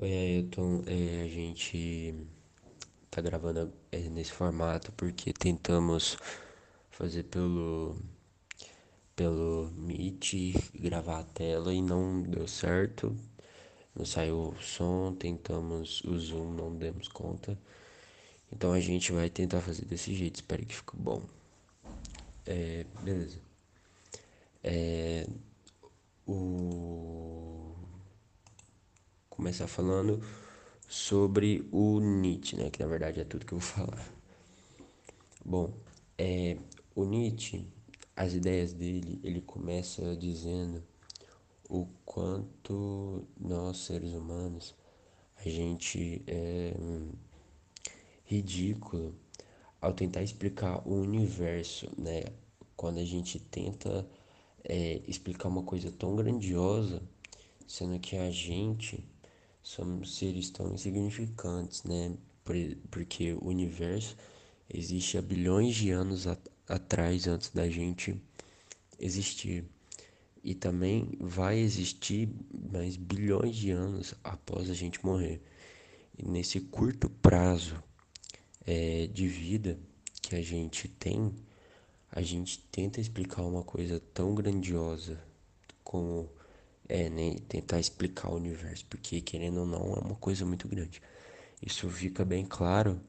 Oi, Ailton. É, a gente tá gravando é, nesse formato porque tentamos fazer pelo, pelo Meet, gravar a tela e não deu certo. Não saiu o som, tentamos o Zoom, não demos conta. Então a gente vai tentar fazer desse jeito, espero que fique bom. É, beleza. É, o... Começar falando sobre o Nietzsche, né? Que na verdade é tudo que eu vou falar. Bom, é, o Nietzsche, as ideias dele, ele começa dizendo o quanto nós seres humanos a gente é ridículo ao tentar explicar o universo, né? Quando a gente tenta é, explicar uma coisa tão grandiosa, sendo que a gente somos seres tão insignificantes, né? Porque o universo existe há bilhões de anos atrás, antes da gente existir. E também vai existir mais bilhões de anos após a gente morrer. E nesse curto prazo é, de vida que a gente tem, a gente tenta explicar uma coisa tão grandiosa como é, né, tentar explicar o universo, porque querendo ou não é uma coisa muito grande. Isso fica bem claro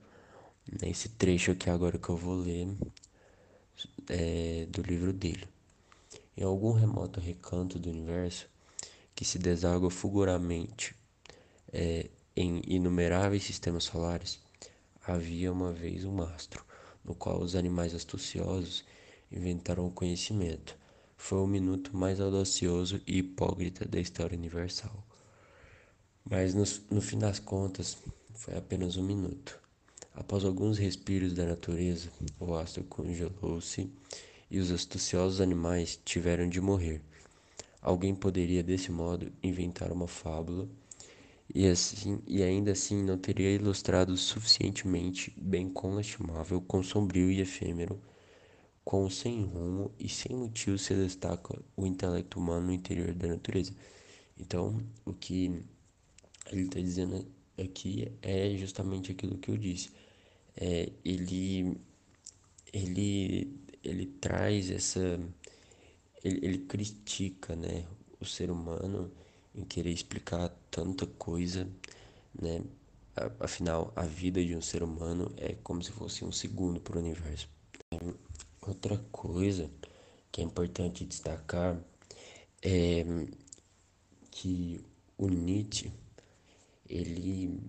nesse trecho aqui agora que eu vou ler é, do livro dele. Em algum remoto recanto do universo que se deságua fulguramente é, em inumeráveis sistemas solares, havia uma vez um mastro, no qual os animais astuciosos inventaram o conhecimento foi o minuto mais audacioso e hipócrita da história universal. Mas no, no fim das contas, foi apenas um minuto. Após alguns respiros da natureza, o astro congelou-se e os astuciosos animais tiveram de morrer. Alguém poderia desse modo inventar uma fábula e assim e ainda assim não teria ilustrado suficientemente bem com lastimável, com sombrio e efêmero com sem rumo e sem motivo se destaca o intelecto humano no interior da natureza. Então, o que ele está dizendo aqui é justamente aquilo que eu disse. É, ele, ele, ele traz essa. Ele, ele critica né, o ser humano em querer explicar tanta coisa, né? Afinal, a vida de um ser humano é como se fosse um segundo para o universo. Outra coisa que é importante destacar é que o Nietzsche ele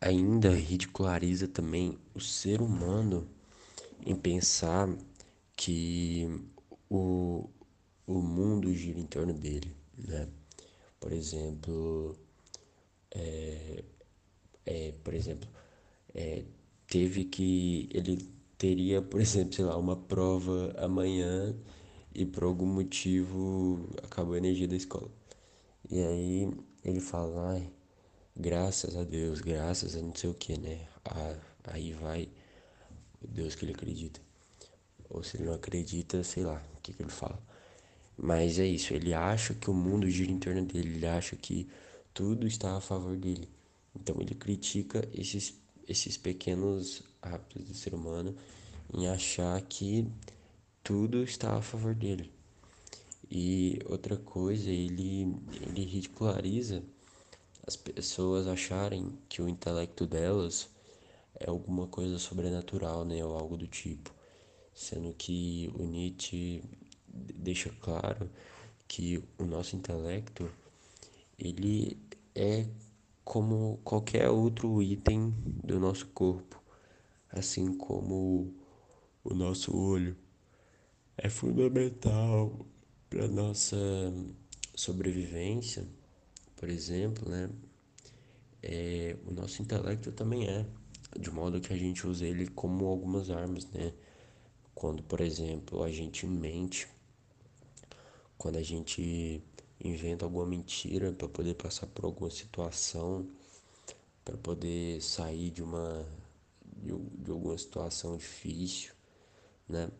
ainda ridiculariza também o ser humano em pensar que o, o mundo gira em torno dele, né? Por exemplo, é, é, por exemplo, é, teve que ele teria, por exemplo, sei lá, uma prova amanhã e por algum motivo acabou a energia da escola. E aí ele fala, ai, graças a Deus, graças a não sei o que, né? Ah, aí vai Deus que ele acredita. Ou se ele não acredita, sei lá o que, que ele fala. Mas é isso, ele acha que o mundo gira em torno dele, ele acha que tudo está a favor dele. Então ele critica esses, esses pequenos hábitos do ser humano em achar que tudo está a favor dele. E outra coisa, ele, ele ridiculariza as pessoas acharem que o intelecto delas é alguma coisa sobrenatural, né, ou algo do tipo. Sendo que o Nietzsche deixa claro que o nosso intelecto ele é como qualquer outro item do nosso corpo assim como o nosso olho é fundamental para nossa sobrevivência, por exemplo, né? É, o nosso intelecto também é, de modo que a gente usa ele como algumas armas, né? Quando, por exemplo, a gente mente, quando a gente inventa alguma mentira para poder passar por alguma situação, para poder sair de uma de, de alguma situação difícil, né?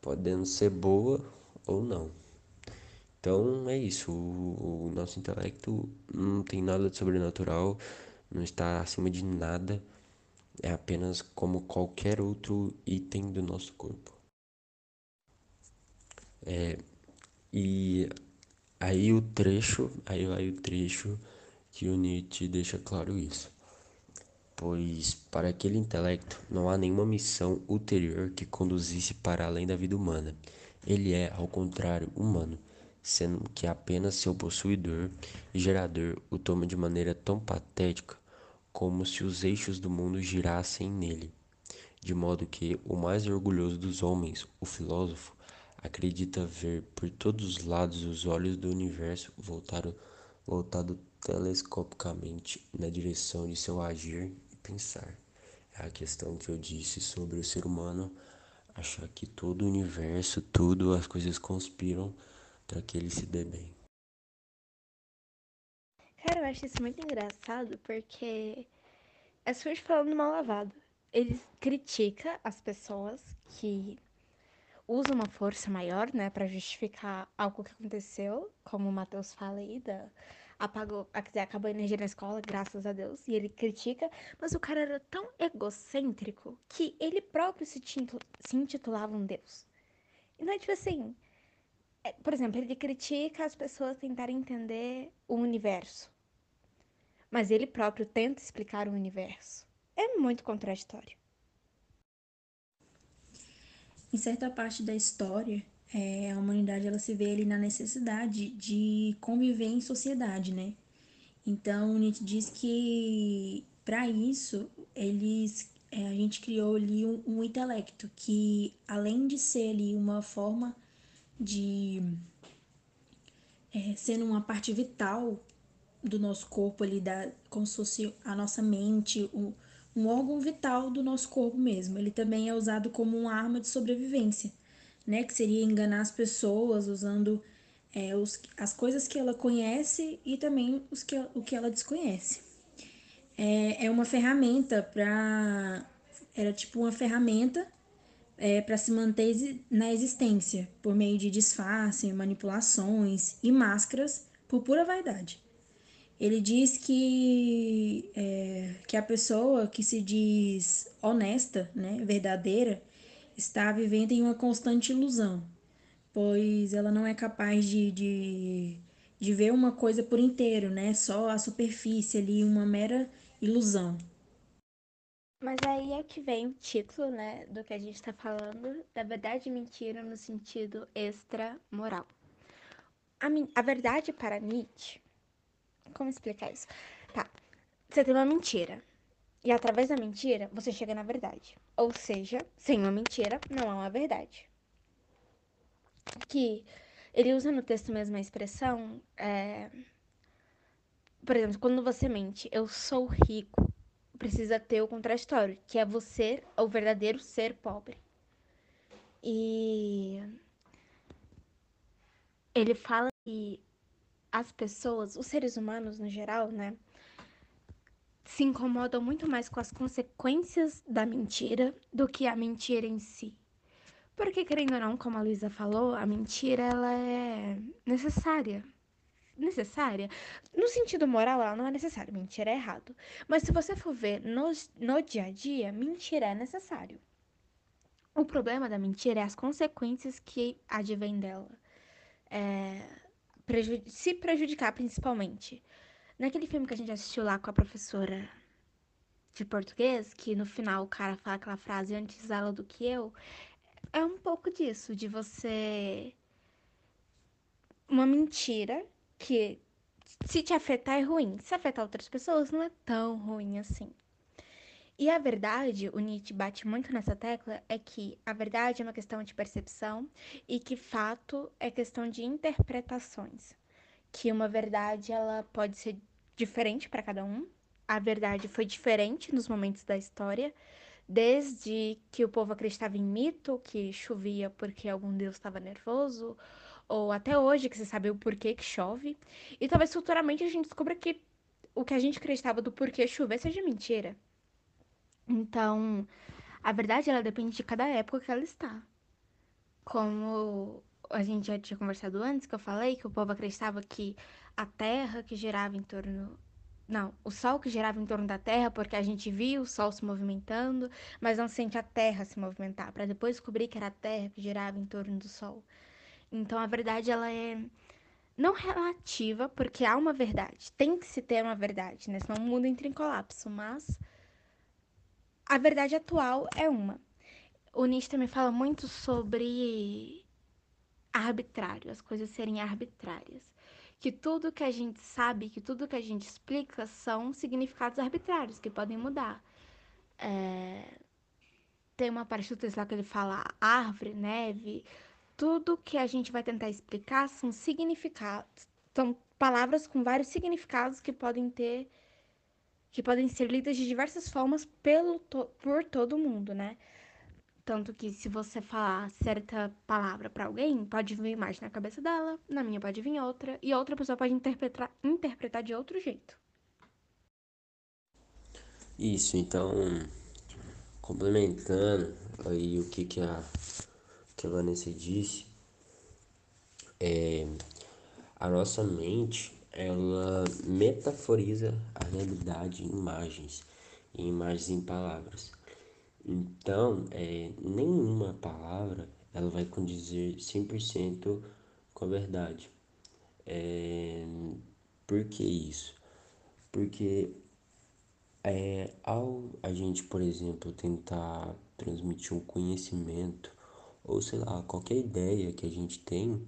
Podendo ser boa ou não. Então é isso, o, o nosso intelecto não tem nada de sobrenatural, não está acima de nada, é apenas como qualquer outro item do nosso corpo. É, e aí o trecho, aí vai o trecho que o Nietzsche deixa claro isso. Pois para aquele intelecto não há nenhuma missão ulterior que conduzisse para além da vida humana. Ele é, ao contrário, humano, sendo que apenas seu possuidor e gerador o toma de maneira tão patética como se os eixos do mundo girassem nele. De modo que o mais orgulhoso dos homens, o filósofo, acredita ver por todos os lados os olhos do universo voltado, voltado telescopicamente na direção de seu agir pensar. É a questão que eu disse sobre o ser humano achar que todo o universo, tudo, as coisas conspiram para que ele se dê bem. Cara, eu acho isso muito engraçado porque é sujo falando mal lavado. Ele critica as pessoas que usa uma força maior, né, para justificar algo que aconteceu, como o Matheus fala aí, da, apagou, acabou a energia na escola, graças a Deus, e ele critica, mas o cara era tão egocêntrico que ele próprio se, se intitulava um Deus. Então, tipo assim, é, por exemplo, ele critica as pessoas tentarem entender o universo, mas ele próprio tenta explicar o universo. É muito contraditório em certa parte da história, é, a humanidade ela se vê ali na necessidade de conviver em sociedade, né? Então, Nietzsche diz que para isso eles é, a gente criou ali um, um, intelecto que, além de ser ali uma forma de é, sendo uma parte vital do nosso corpo ali, da, como se fosse a nossa mente, o, um órgão vital do nosso corpo mesmo. Ele também é usado como uma arma de sobrevivência, né? Que seria enganar as pessoas usando é, os, as coisas que ela conhece e também os que, o que ela desconhece. É, é uma ferramenta para. Era tipo uma ferramenta é, para se manter na existência, por meio de disfarce, manipulações e máscaras por pura vaidade. Ele diz que, é, que a pessoa que se diz honesta, né, verdadeira, está vivendo em uma constante ilusão, pois ela não é capaz de, de, de ver uma coisa por inteiro, né, só a superfície ali, uma mera ilusão. Mas aí é que vem o título, né, do que a gente está falando, da verdade e mentira no sentido extra-moral. A, a verdade para Nietzsche como explicar isso? Tá. Você tem uma mentira. E através da mentira, você chega na verdade. Ou seja, sem uma mentira, não há uma verdade. Que ele usa no texto mesmo a expressão. É... Por exemplo, quando você mente, eu sou rico, precisa ter o contraditório, que é você, o verdadeiro ser pobre. E ele fala que as pessoas, os seres humanos no geral, né, se incomodam muito mais com as consequências da mentira do que a mentira em si. Porque, querendo ou não, como a Luísa falou, a mentira ela é necessária. Necessária. No sentido moral, ela não é necessária. Mentira é errado. Mas se você for ver no, no dia a dia, mentira é necessário. O problema da mentira é as consequências que advêm dela. É, se prejudicar principalmente. Naquele filme que a gente assistiu lá com a professora de português, que no final o cara fala aquela frase antes ela do que eu, é um pouco disso, de você. Uma mentira que se te afetar é ruim. Se afetar outras pessoas não é tão ruim assim. E a verdade, o Nietzsche bate muito nessa tecla, é que a verdade é uma questão de percepção e que fato é questão de interpretações. Que uma verdade ela pode ser diferente para cada um. A verdade foi diferente nos momentos da história, desde que o povo acreditava em mito, que chovia porque algum deus estava nervoso, ou até hoje que se sabe o porquê que chove. E talvez futuramente a gente descubra que o que a gente acreditava do porquê chover seja mentira. Então, a verdade ela depende de cada época que ela está. Como a gente já tinha conversado antes, que eu falei que o povo acreditava que a Terra que girava em torno. Não, o Sol que girava em torno da Terra, porque a gente via o Sol se movimentando, mas não sente a Terra se movimentar, para depois descobrir que era a Terra que girava em torno do Sol. Então a verdade ela é não relativa, porque há uma verdade, tem que se ter uma verdade, né? Senão o mundo entra em colapso, mas a verdade atual é uma. O Nietzsche também fala muito sobre arbitrário, as coisas serem arbitrárias. Que tudo que a gente sabe, que tudo que a gente explica são significados arbitrários, que podem mudar. É... Tem uma parte do texto lá que ele fala árvore, neve, tudo que a gente vai tentar explicar são significados, são palavras com vários significados que podem ter, que podem ser lidas de diversas formas pelo, por todo mundo, né? Tanto que se você falar certa palavra para alguém, pode vir mais na cabeça dela, na minha pode vir outra, e outra pessoa pode interpretar, interpretar de outro jeito. Isso, então, complementando aí o que, que a que a Vanessa disse, é, a nossa mente ela metaforiza a realidade em imagens, em imagens em palavras. Então, é, nenhuma palavra ela vai condizer 100% com a verdade. É, por que isso? Porque é, ao a gente, por exemplo, tentar transmitir um conhecimento ou sei lá, qualquer ideia que a gente tem,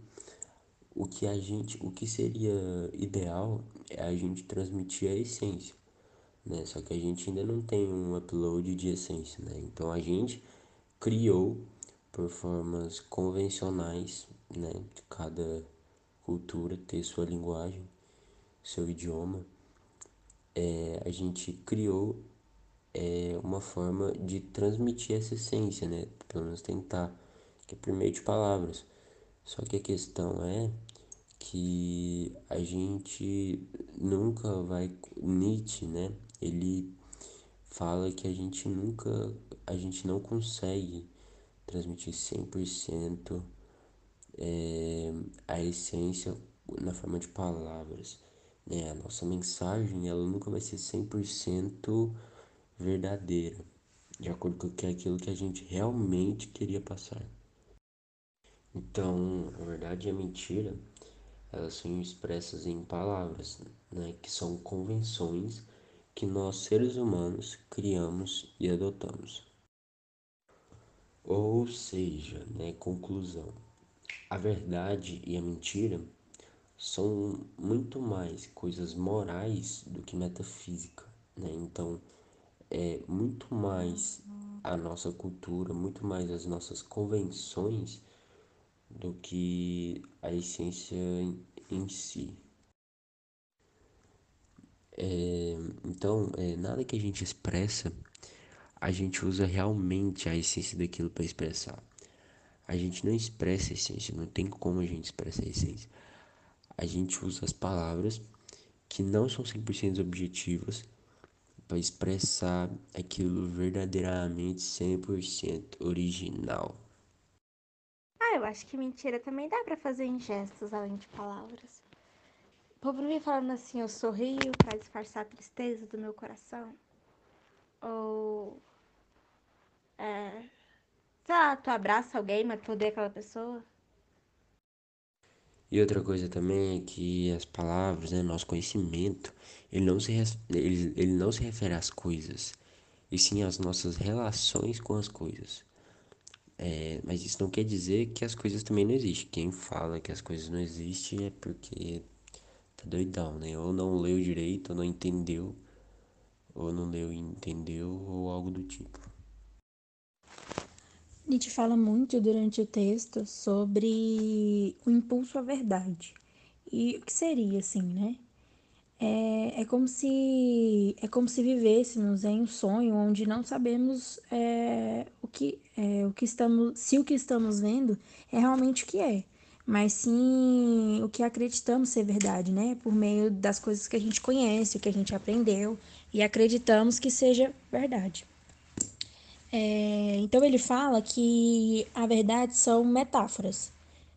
o que a gente, o que seria ideal é a gente transmitir a essência, né? Só que a gente ainda não tem um upload de essência, né? Então a gente criou por formas convencionais, né, de cada cultura ter sua linguagem, seu idioma. É, a gente criou é, uma forma de transmitir essa essência, né? Pelo menos tentar que é por meio de palavras. Só que a questão é que a gente nunca vai. Nietzsche, né? Ele fala que a gente nunca. A gente não consegue transmitir 100% é, a essência na forma de palavras. Né? A nossa mensagem ela nunca vai ser 100% verdadeira, de acordo com aquilo que a gente realmente queria passar. Então, a verdade e a mentira, elas são expressas em palavras, né, que são convenções que nós seres humanos criamos e adotamos. Ou seja, né, conclusão, a verdade e a mentira são muito mais coisas morais do que metafísica, né? Então, é muito mais a nossa cultura, muito mais as nossas convenções do que a essência em si. É, então, é, nada que a gente expressa, a gente usa realmente a essência daquilo para expressar. A gente não expressa a essência, não tem como a gente expressar a essência. A gente usa as palavras que não são 100% objetivas para expressar aquilo verdadeiramente 100% original. Ah, eu acho que mentira também dá para fazer em gestos além de palavras. O povo não ia falando assim, eu sorrio para disfarçar a tristeza do meu coração. Ou. É. Sei lá, tu abraça alguém, mas tu odeia aquela pessoa. E outra coisa também é que as palavras, né, nosso conhecimento, ele não se, ele, ele não se refere às coisas, e sim às nossas relações com as coisas. É, mas isso não quer dizer que as coisas também não existem. Quem fala que as coisas não existem é porque doidão, né? Ou não leu direito, ou não entendeu, ou não leu e entendeu, ou algo do tipo. Nietzsche fala muito durante o texto sobre o impulso à verdade. E o que seria, assim, né? É, é, como se é como se vivêssemos em um sonho onde não sabemos é, o que é, o que estamos se o que estamos vendo é realmente o que é mas sim o que acreditamos ser verdade né por meio das coisas que a gente conhece o que a gente aprendeu e acreditamos que seja verdade é, então ele fala que a verdade são metáforas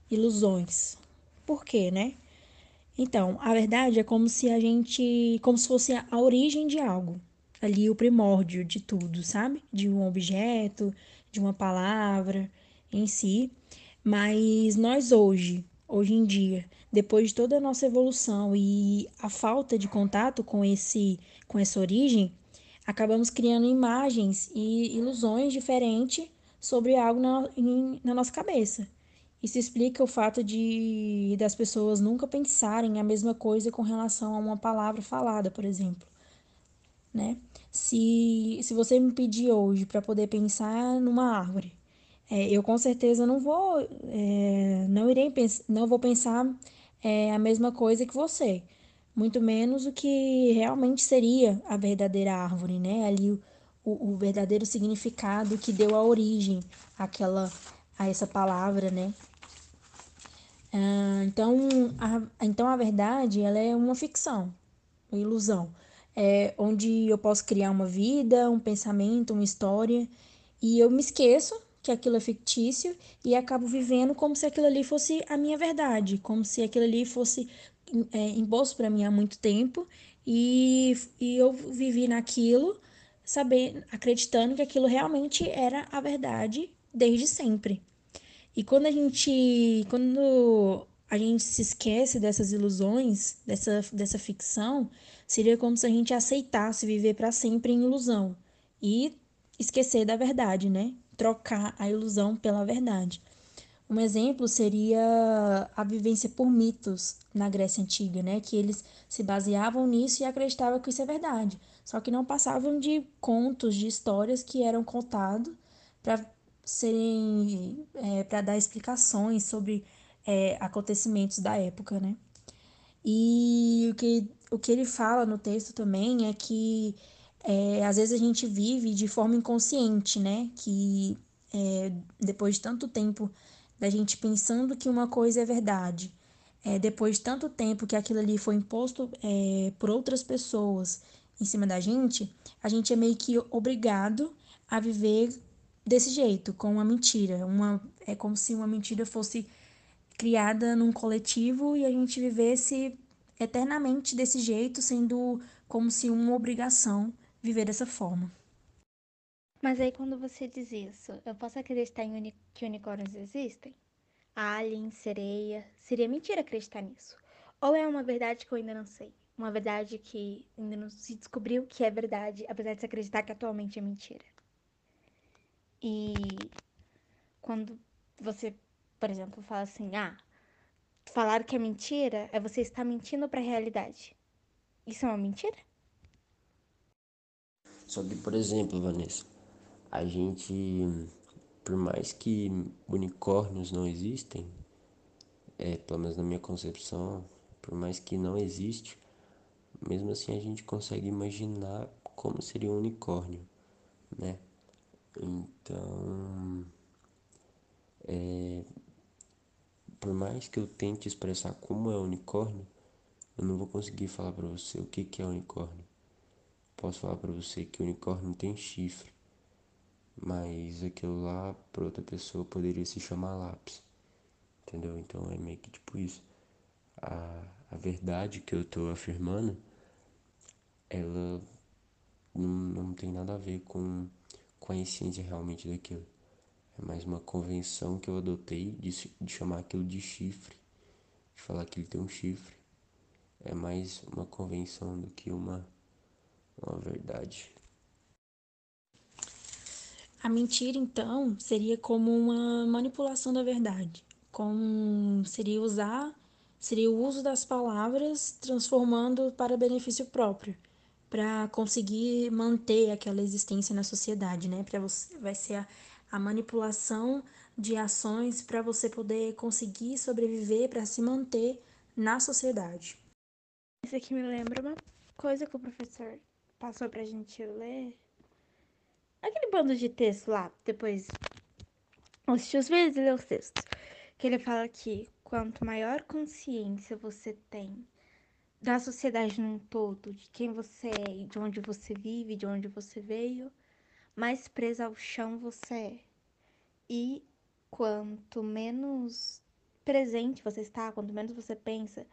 ilusões. Por quê, né? Então, a verdade é como se a gente, como se fosse a origem de algo, ali o primórdio de tudo, sabe? De um objeto, de uma palavra em si. Mas nós hoje, hoje em dia, depois de toda a nossa evolução e a falta de contato com esse com essa origem, acabamos criando imagens e ilusões diferentes sobre algo na, em, na nossa cabeça. Isso explica o fato de das pessoas nunca pensarem a mesma coisa com relação a uma palavra falada, por exemplo. Né? Se, se você me pedir hoje para poder pensar numa árvore, é, eu com certeza não vou, é, não irei não vou pensar é, a mesma coisa que você, muito menos o que realmente seria a verdadeira árvore, né? Ali o, o, verdadeiro significado que deu a origem àquela, a essa palavra, né? Ah, então, a, então a verdade ela é uma ficção, uma ilusão, é onde eu posso criar uma vida, um pensamento, uma história e eu me esqueço que aquilo é fictício e acabo vivendo como se aquilo ali fosse a minha verdade, como se aquilo ali fosse é, imposto para mim há muito tempo e, e eu vivi naquilo, saber, acreditando que aquilo realmente era a verdade desde sempre. E quando a gente, quando a gente se esquece dessas ilusões, dessa, dessa ficção, seria como se a gente aceitasse viver para sempre em ilusão e esquecer da verdade, né? Trocar a ilusão pela verdade. Um exemplo seria a vivência por mitos na Grécia Antiga, né? Que eles se baseavam nisso e acreditavam que isso é verdade. Só que não passavam de contos, de histórias que eram contados para serem é, para dar explicações sobre é, acontecimentos da época, né? E o que, o que ele fala no texto também é que é, às vezes a gente vive de forma inconsciente, né? Que é, depois de tanto tempo da gente pensando que uma coisa é verdade, é, depois de tanto tempo que aquilo ali foi imposto é, por outras pessoas em cima da gente, a gente é meio que obrigado a viver desse jeito, com uma mentira. Uma, é como se uma mentira fosse criada num coletivo e a gente vivesse eternamente desse jeito, sendo como se uma obrigação viver dessa forma. Mas aí quando você diz isso, eu posso acreditar em uni que unicórnios existem? Alien, sereia, seria mentira acreditar nisso. Ou é uma verdade que eu ainda não sei? Uma verdade que ainda não se descobriu que é verdade, apesar de se acreditar que atualmente é mentira. E quando você, por exemplo, fala assim, ah, falar que é mentira é você estar mentindo para a realidade. Isso é uma mentira? Só que, por exemplo, Vanessa, a gente, por mais que unicórnios não existem, é, pelo menos na minha concepção, por mais que não existe, mesmo assim a gente consegue imaginar como seria um unicórnio, né? Então, é, por mais que eu tente expressar como é unicórnio, eu não vou conseguir falar para você o que, que é unicórnio. Posso falar para você que o unicórnio tem chifre, mas aquilo lá para outra pessoa poderia se chamar lápis, entendeu? Então é meio que tipo isso. A, a verdade que eu estou afirmando, ela não, não tem nada a ver com com a essência realmente daquilo. É mais uma convenção que eu adotei de, de chamar aquilo de chifre, de falar que ele tem um chifre. É mais uma convenção do que uma, uma verdade. A mentira, então, seria como uma manipulação da verdade. Como seria usar, seria o uso das palavras transformando para benefício próprio para conseguir manter aquela existência na sociedade, né? Para você vai ser a, a manipulação de ações para você poder conseguir sobreviver, para se manter na sociedade. Isso aqui me lembra uma coisa que o professor passou pra gente ler. Aquele bando de texto lá, depois assistiu os vídeos e leu os textos. Que ele fala que quanto maior consciência você tem da sociedade num todo, de quem você é, de onde você vive, de onde você veio, mais presa ao chão você é. E quanto menos presente você está, quanto menos você pensa,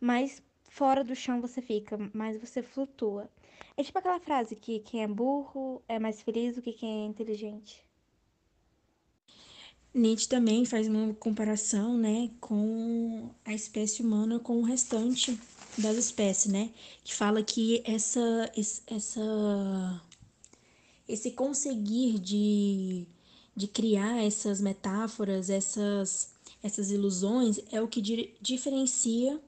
mais fora do chão você fica, mais você flutua. É tipo aquela frase que quem é burro é mais feliz do que quem é inteligente. Nietzsche também faz uma comparação, né, com a espécie humana com o restante das espécies, né, que fala que essa essa esse conseguir de, de criar essas metáforas, essas essas ilusões é o que di diferencia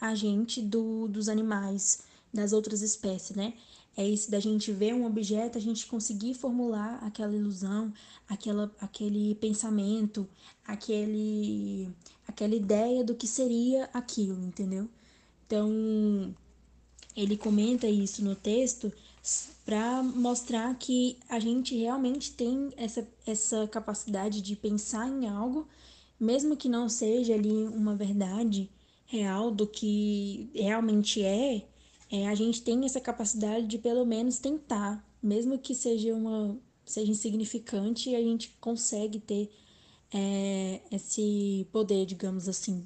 a gente do, dos animais, das outras espécies, né? É isso da gente ver um objeto, a gente conseguir formular aquela ilusão, aquela, aquele pensamento, aquele, aquela ideia do que seria aquilo, entendeu? Então, ele comenta isso no texto para mostrar que a gente realmente tem essa, essa capacidade de pensar em algo, mesmo que não seja ali uma verdade real do que realmente é, é, a gente tem essa capacidade de pelo menos tentar, mesmo que seja uma seja insignificante, a gente consegue ter é, esse poder, digamos assim.